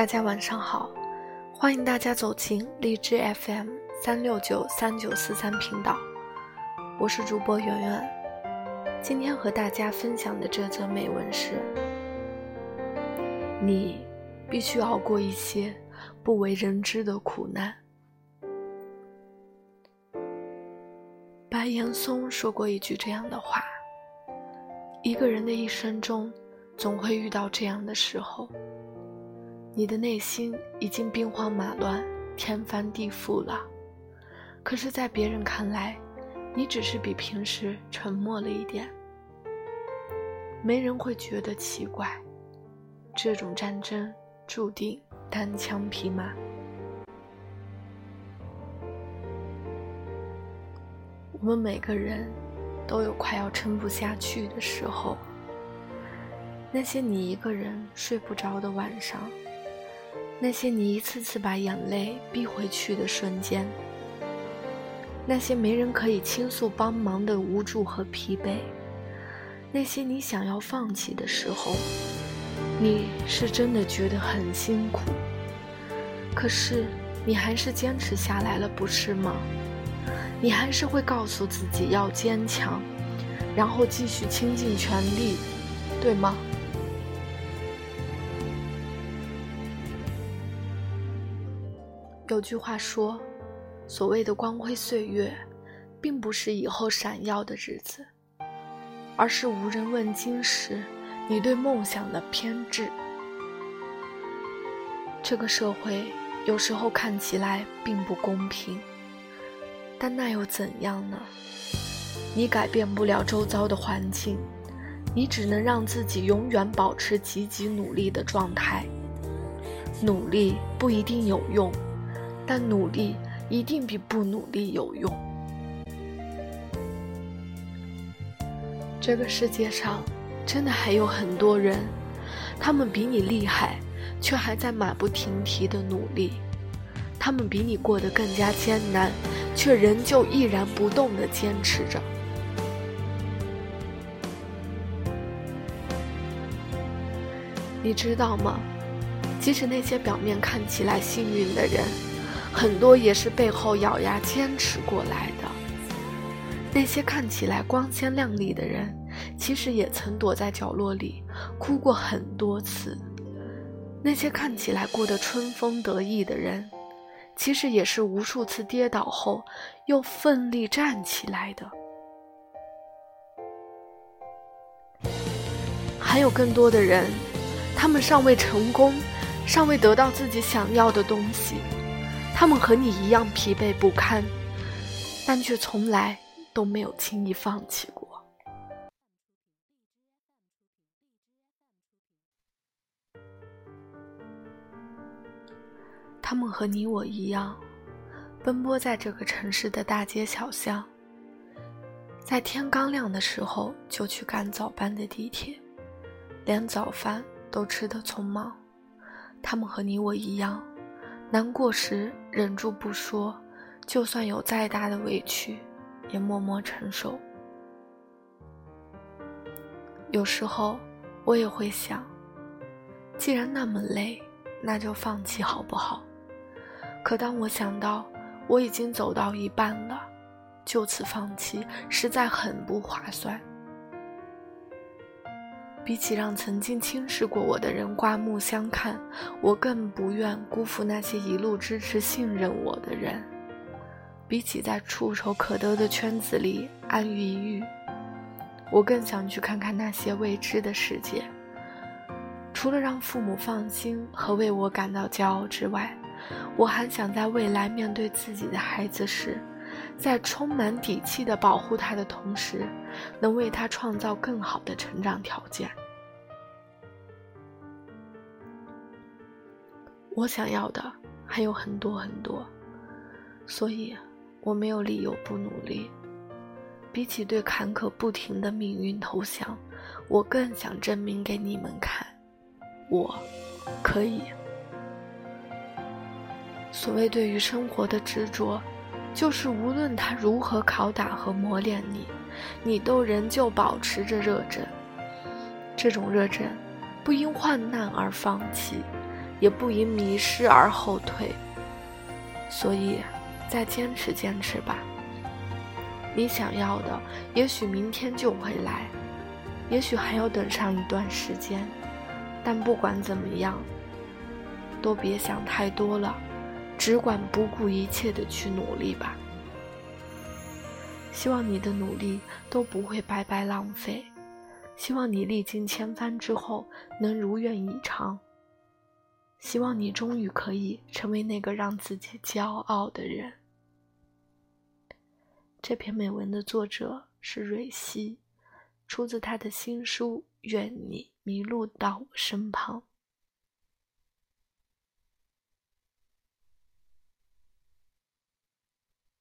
大家晚上好，欢迎大家走进荔枝 FM 三六九三九四三频道，我是主播圆圆。今天和大家分享的这则美文是：你必须熬过一些不为人知的苦难。白岩松说过一句这样的话：一个人的一生中，总会遇到这样的时候。你的内心已经兵荒马乱、天翻地覆了，可是，在别人看来，你只是比平时沉默了一点。没人会觉得奇怪。这种战争注定单枪匹马。我们每个人都有快要撑不下去的时候。那些你一个人睡不着的晚上。那些你一次次把眼泪逼回去的瞬间，那些没人可以倾诉帮忙的无助和疲惫，那些你想要放弃的时候，你是真的觉得很辛苦。可是你还是坚持下来了，不是吗？你还是会告诉自己要坚强，然后继续倾尽全力，对吗？有句话说：“所谓的光辉岁月，并不是以后闪耀的日子，而是无人问津时，你对梦想的偏执。”这个社会有时候看起来并不公平，但那又怎样呢？你改变不了周遭的环境，你只能让自己永远保持积极努力的状态。努力不一定有用。但努力一定比不努力有用。这个世界上真的还有很多人，他们比你厉害，却还在马不停蹄的努力；他们比你过得更加艰难，却仍旧毅然不动的坚持着。你知道吗？即使那些表面看起来幸运的人。很多也是背后咬牙坚持过来的。那些看起来光鲜亮丽的人，其实也曾躲在角落里哭过很多次。那些看起来过得春风得意的人，其实也是无数次跌倒后又奋力站起来的。还有更多的人，他们尚未成功，尚未得到自己想要的东西。他们和你一样疲惫不堪，但却从来都没有轻易放弃过。他们和你我一样，奔波在这个城市的大街小巷，在天刚亮的时候就去赶早班的地铁，连早饭都吃得匆忙。他们和你我一样。难过时忍住不说，就算有再大的委屈，也默默承受。有时候我也会想，既然那么累，那就放弃好不好？可当我想到我已经走到一半了，就此放弃，实在很不划算。比起让曾经轻视过我的人刮目相看，我更不愿辜负那些一路支持、信任我的人。比起在触手可得的圈子里安于一隅，我更想去看看那些未知的世界。除了让父母放心和为我感到骄傲之外，我还想在未来面对自己的孩子时，在充满底气的保护他的同时，能为他创造更好的成长条件。我想要的还有很多很多，所以我没有理由不努力。比起对坎坷不停的命运投降，我更想证明给你们看，我可以。所谓对于生活的执着。就是无论他如何拷打和磨练你，你都仍旧保持着热忱。这种热忱，不因患难而放弃，也不因迷失而后退。所以，再坚持坚持吧。你想要的，也许明天就会来，也许还要等上一段时间。但不管怎么样，都别想太多了，只管不顾一切的去努力吧。希望你的努力都不会白白浪费，希望你历经千帆之后能如愿以偿，希望你终于可以成为那个让自己骄傲的人。这篇美文的作者是蕊希，出自他的新书《愿你迷路到我身旁》。